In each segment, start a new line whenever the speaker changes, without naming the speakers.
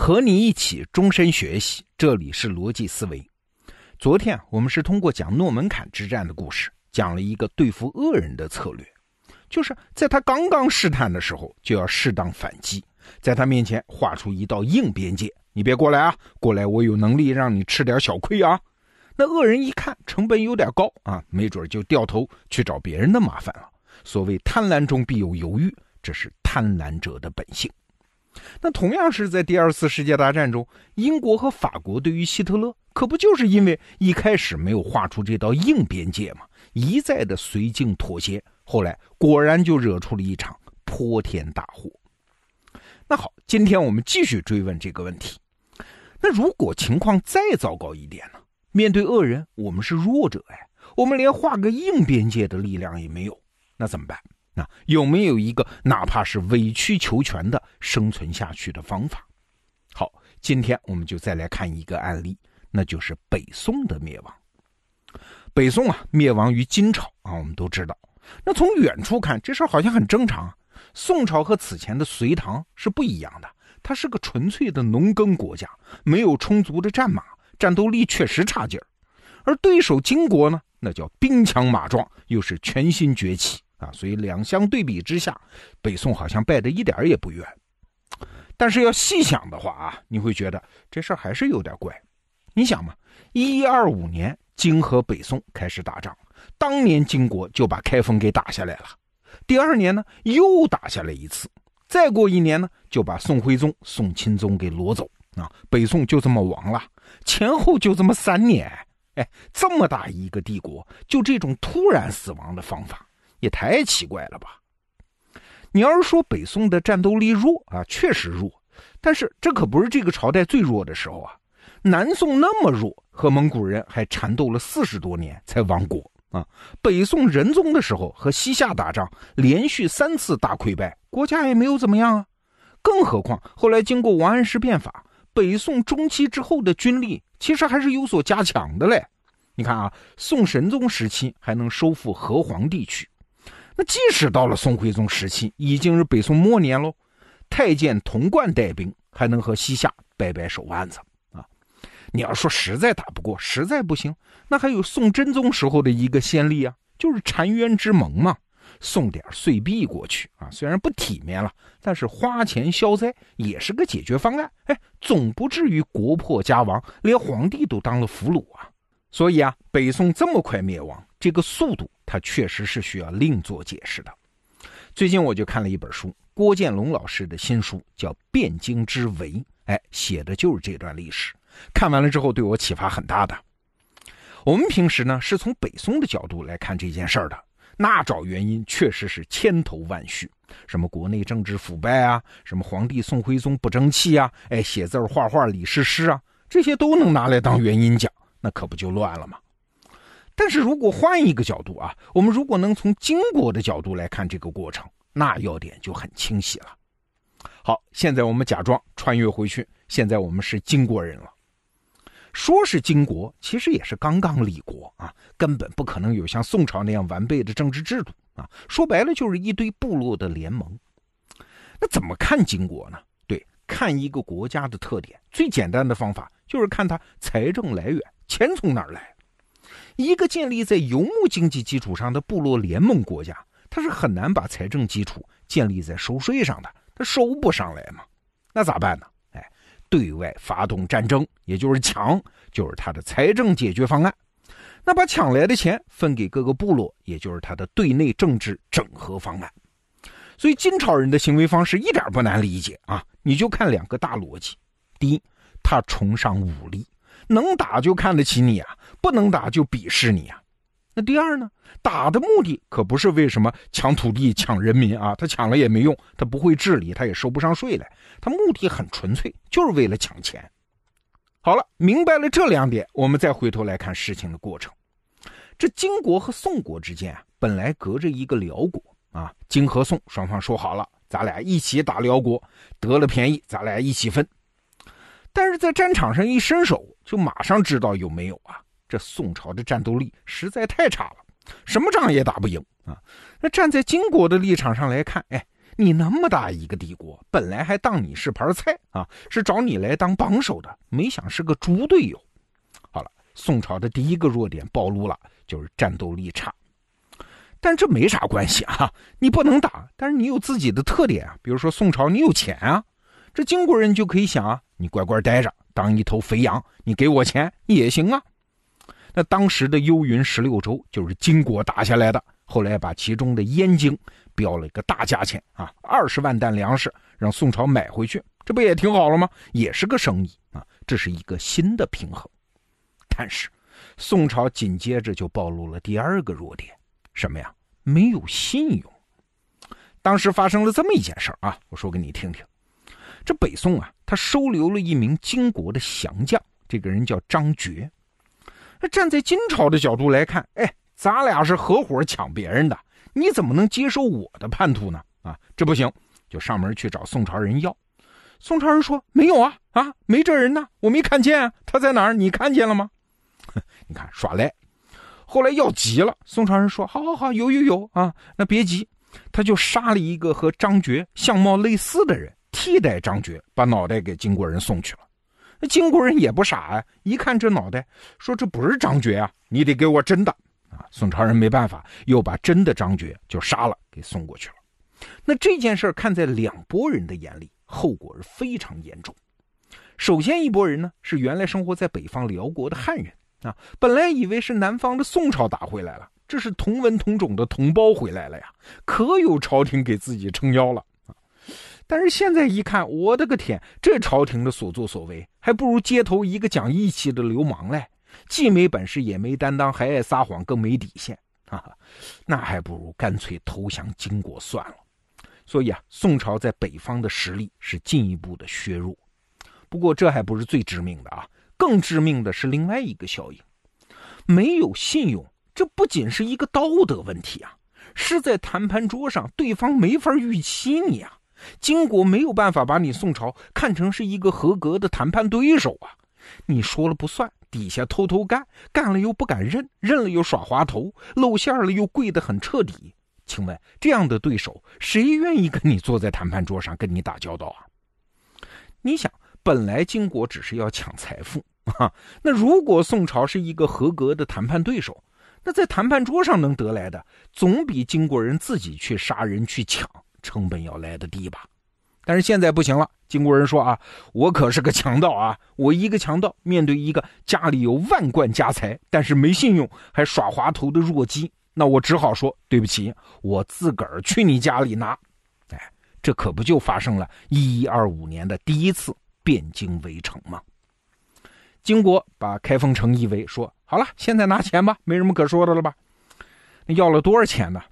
和你一起终身学习，这里是逻辑思维。昨天我们是通过讲诺门坎之战的故事，讲了一个对付恶人的策略，就是在他刚刚试探的时候，就要适当反击，在他面前画出一道硬边界。你别过来啊！过来，我有能力让你吃点小亏啊！那恶人一看成本有点高啊，没准就掉头去找别人的麻烦了。所谓贪婪中必有犹豫，这是贪婪者的本性。那同样是在第二次世界大战中，英国和法国对于希特勒，可不就是因为一开始没有画出这道硬边界吗？一再的随境妥协，后来果然就惹出了一场泼天大祸。那好，今天我们继续追问这个问题。那如果情况再糟糕一点呢？面对恶人，我们是弱者哎，我们连画个硬边界的力量也没有，那怎么办？那有没有一个哪怕是委曲求全的生存下去的方法？好，今天我们就再来看一个案例，那就是北宋的灭亡。北宋啊，灭亡于金朝啊，我们都知道。那从远处看，这事儿好像很正常。宋朝和此前的隋唐是不一样的，它是个纯粹的农耕国家，没有充足的战马，战斗力确实差劲儿。而对手金国呢，那叫兵强马壮，又是全新崛起啊，所以两相对比之下，北宋好像败得一点也不冤。但是要细想的话啊，你会觉得这事儿还是有点怪。你想嘛，一一二五年，金和北宋开始打仗，当年金国就把开封给打下来了。第二年呢，又打下来一次，再过一年呢，就把宋徽宗、宋钦宗给掳走啊，北宋就这么亡了。前后就这么三年，哎，这么大一个帝国，就这种突然死亡的方法，也太奇怪了吧？你要是说北宋的战斗力弱啊，确实弱，但是这可不是这个朝代最弱的时候啊。南宋那么弱，和蒙古人还缠斗了四十多年才亡国啊。北宋仁宗的时候和西夏打仗，连续三次大溃败，国家也没有怎么样啊。更何况后来经过王安石变法，北宋中期之后的军力其实还是有所加强的嘞。你看啊，宋神宗时期还能收复河湟地区。那即使到了宋徽宗时期，已经是北宋末年喽，太监童贯带兵还能和西夏掰掰手腕子啊！你要说实在打不过，实在不行，那还有宋真宗时候的一个先例啊，就是澶渊之盟嘛，送点碎币过去啊，虽然不体面了，但是花钱消灾也是个解决方案。哎，总不至于国破家亡，连皇帝都当了俘虏啊！所以啊，北宋这么快灭亡，这个速度。他确实是需要另做解释的。最近我就看了一本书，郭建龙老师的新书叫《汴京之围》，哎，写的就是这段历史。看完了之后，对我启发很大的。我们平时呢是从北宋的角度来看这件事儿的，那找原因确实是千头万绪，什么国内政治腐败啊，什么皇帝宋徽宗不争气啊，哎，写字画画李师师啊，这些都能拿来当原因讲，那可不就乱了吗？但是如果换一个角度啊，我们如果能从金国的角度来看这个过程，那要点就很清晰了。好，现在我们假装穿越回去，现在我们是金国人了。说是金国，其实也是刚刚立国啊，根本不可能有像宋朝那样完备的政治制度啊。说白了就是一堆部落的联盟。那怎么看金国呢？对，看一个国家的特点，最简单的方法就是看它财政来源，钱从哪儿来。一个建立在游牧经济基础上的部落联盟国家，它是很难把财政基础建立在收税上的，它收不上来嘛。那咋办呢？哎，对外发动战争，也就是抢，就是它的财政解决方案。那把抢来的钱分给各个部落，也就是它的对内政治整合方案。所以金朝人的行为方式一点不难理解啊，你就看两个大逻辑：第一，他崇尚武力。能打就看得起你啊，不能打就鄙视你啊。那第二呢？打的目的可不是为什么抢土地、抢人民啊，他抢了也没用，他不会治理，他也收不上税来。他目的很纯粹，就是为了抢钱。好了，明白了这两点，我们再回头来看事情的过程。这金国和宋国之间啊，本来隔着一个辽国啊，金和宋双方说好了，咱俩一起打辽国，得了便宜，咱俩一起分。但是在战场上一伸手，就马上知道有没有啊！这宋朝的战斗力实在太差了，什么仗也打不赢啊！那站在金国的立场上来看，哎，你那么大一个帝国，本来还当你是盘菜啊，是找你来当帮手的，没想是个猪队友。好了，宋朝的第一个弱点暴露了，就是战斗力差。但这没啥关系啊，你不能打，但是你有自己的特点啊。比如说宋朝，你有钱啊，这金国人就可以想啊，你乖乖待着，当一头肥羊，你给我钱也行啊。那当时的幽云十六州就是金国打下来的，后来把其中的燕京标了一个大价钱啊，二十万担粮食让宋朝买回去，这不也挺好了吗？也是个生意啊，这是一个新的平衡。但是宋朝紧接着就暴露了第二个弱点。什么呀？没有信用。当时发生了这么一件事儿啊，我说给你听听。这北宋啊，他收留了一名金国的降将，这个人叫张觉。那站在金朝的角度来看，哎，咱俩是合伙抢别人的，你怎么能接受我的叛徒呢？啊，这不行，就上门去找宋朝人要。宋朝人说没有啊，啊，没这人呢，我没看见啊，他在哪儿？你看见了吗？你看耍赖。后来要急了，宋朝人说：“好好好，有有有啊，那别急。”他就杀了一个和张觉相貌类似的人，替代张觉，把脑袋给金国人送去了。那金国人也不傻啊，一看这脑袋，说：“这不是张觉啊，你得给我真的啊！”宋朝人没办法，又把真的张觉就杀了，给送过去了。那这件事看在两拨人的眼里，后果是非常严重。首先一拨人呢，是原来生活在北方辽国的汉人。啊，本来以为是南方的宋朝打回来了，这是同文同种的同胞回来了呀，可有朝廷给自己撑腰了！但是现在一看，我的个天，这朝廷的所作所为，还不如街头一个讲义气的流氓嘞，既没本事，也没担当，还爱撒谎，更没底线啊！那还不如干脆投降金国算了。所以啊，宋朝在北方的实力是进一步的削弱。不过这还不是最致命的啊！更致命的是另外一个效应，没有信用，这不仅是一个道德问题啊，是在谈判桌上对方没法预期你啊，金国没有办法把你宋朝看成是一个合格的谈判对手啊，你说了不算，底下偷偷干，干了又不敢认，认了又耍滑头，露馅了又跪得很彻底，请问这样的对手，谁愿意跟你坐在谈判桌上跟你打交道啊？你想，本来金国只是要抢财富。啊，那如果宋朝是一个合格的谈判对手，那在谈判桌上能得来的，总比金国人自己去杀人去抢成本要来的低吧？但是现在不行了，金国人说啊，我可是个强盗啊，我一个强盗面对一个家里有万贯家财，但是没信用还耍滑头的弱鸡，那我只好说对不起，我自个儿去你家里拿。哎，这可不就发生了一一二五年的第一次汴京围城吗？金国把开封城一围，说：“好了，现在拿钱吧，没什么可说的了吧？那要了多少钱呢？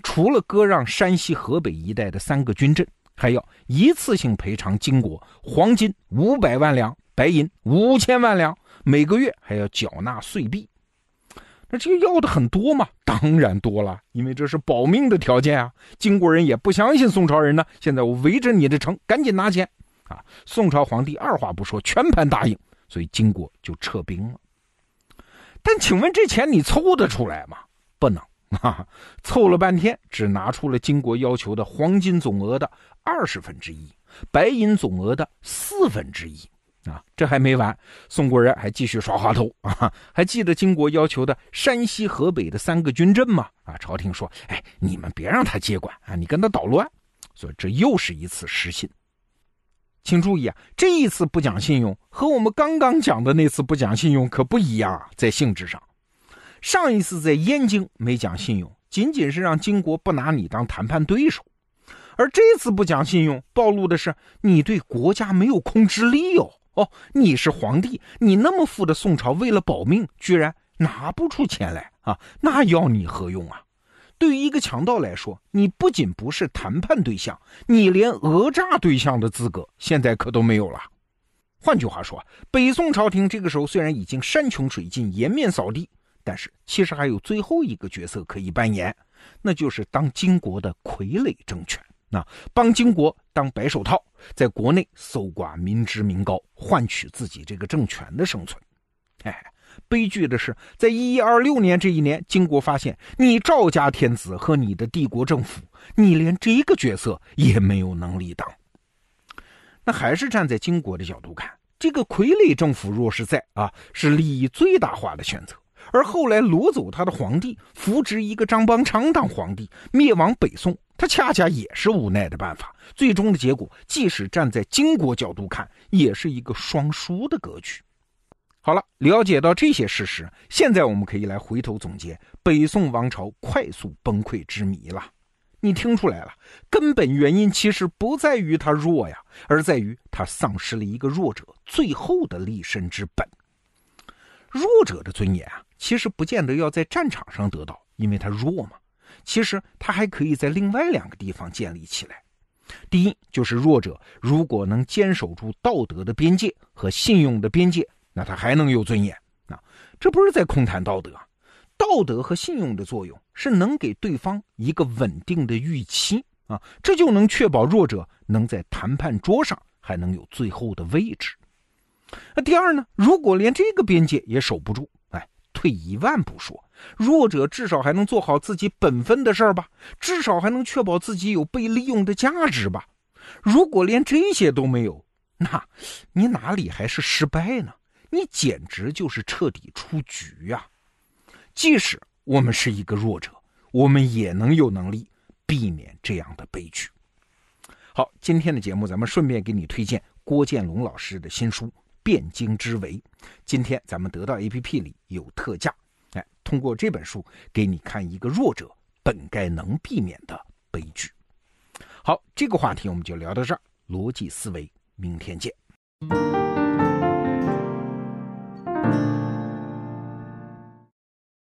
除了割让山西、河北一带的三个军镇，还要一次性赔偿金国黄金五百万两，白银五千万两，每个月还要缴纳岁币。那这个要的很多吗？当然多了，因为这是保命的条件啊。金国人也不相信宋朝人呢。现在我围着你的城，赶紧拿钱啊！宋朝皇帝二话不说，全盘答应。”所以金国就撤兵了，但请问这钱你凑得出来吗？不能 啊！凑了半天，只拿出了金国要求的黄金总额的二十分之一，白银总额的四分之一啊！这还没完，宋国人还继续耍滑头啊！还记得金国要求的山西、河北的三个军镇吗？啊！朝廷说：“哎，你们别让他接管啊，你跟他捣乱。”所以这又是一次失信。请注意啊，这一次不讲信用和我们刚刚讲的那次不讲信用可不一样啊，在性质上，上一次在燕京没讲信用，仅仅是让金国不拿你当谈判对手，而这次不讲信用，暴露的是你对国家没有控制力哦。哦，你是皇帝，你那么富的宋朝，为了保命，居然拿不出钱来啊，那要你何用啊？对于一个强盗来说，你不仅不是谈判对象，你连讹诈对象的资格现在可都没有了。换句话说，北宋朝廷这个时候虽然已经山穷水尽、颜面扫地，但是其实还有最后一个角色可以扮演，那就是当金国的傀儡政权，那帮金国当白手套，在国内搜刮民脂民膏，换取自己这个政权的生存。哎，悲剧的是，在一一二六年这一年，金国发现你赵家天子和你的帝国政府，你连这个角色也没有能力当。那还是站在金国的角度看，这个傀儡政府若是在啊，是利益最大化的选择。而后来掳走他的皇帝，扶植一个张邦昌当皇帝，灭亡北宋，他恰恰也是无奈的办法。最终的结果，即使站在金国角度看，也是一个双输的格局。好了，了解到这些事实，现在我们可以来回头总结北宋王朝快速崩溃之谜了。你听出来了，根本原因其实不在于他弱呀，而在于他丧失了一个弱者最后的立身之本。弱者的尊严啊，其实不见得要在战场上得到，因为他弱嘛。其实他还可以在另外两个地方建立起来。第一，就是弱者如果能坚守住道德的边界和信用的边界。那他还能有尊严？啊，这不是在空谈道德。道德和信用的作用是能给对方一个稳定的预期啊，这就能确保弱者能在谈判桌上还能有最后的位置。那第二呢？如果连这个边界也守不住，退一万步说，弱者至少还能做好自己本分的事儿吧，至少还能确保自己有被利用的价值吧。如果连这些都没有，那你哪里还是失败呢？你简直就是彻底出局呀！即使我们是一个弱者，我们也能有能力避免这样的悲剧。好，今天的节目咱们顺便给你推荐郭建龙老师的新书《汴京之围》。今天咱们得到 APP 里有特价，哎，通过这本书给你看一个弱者本该能避免的悲剧。好，这个话题我们就聊到这儿。逻辑思维，明天见。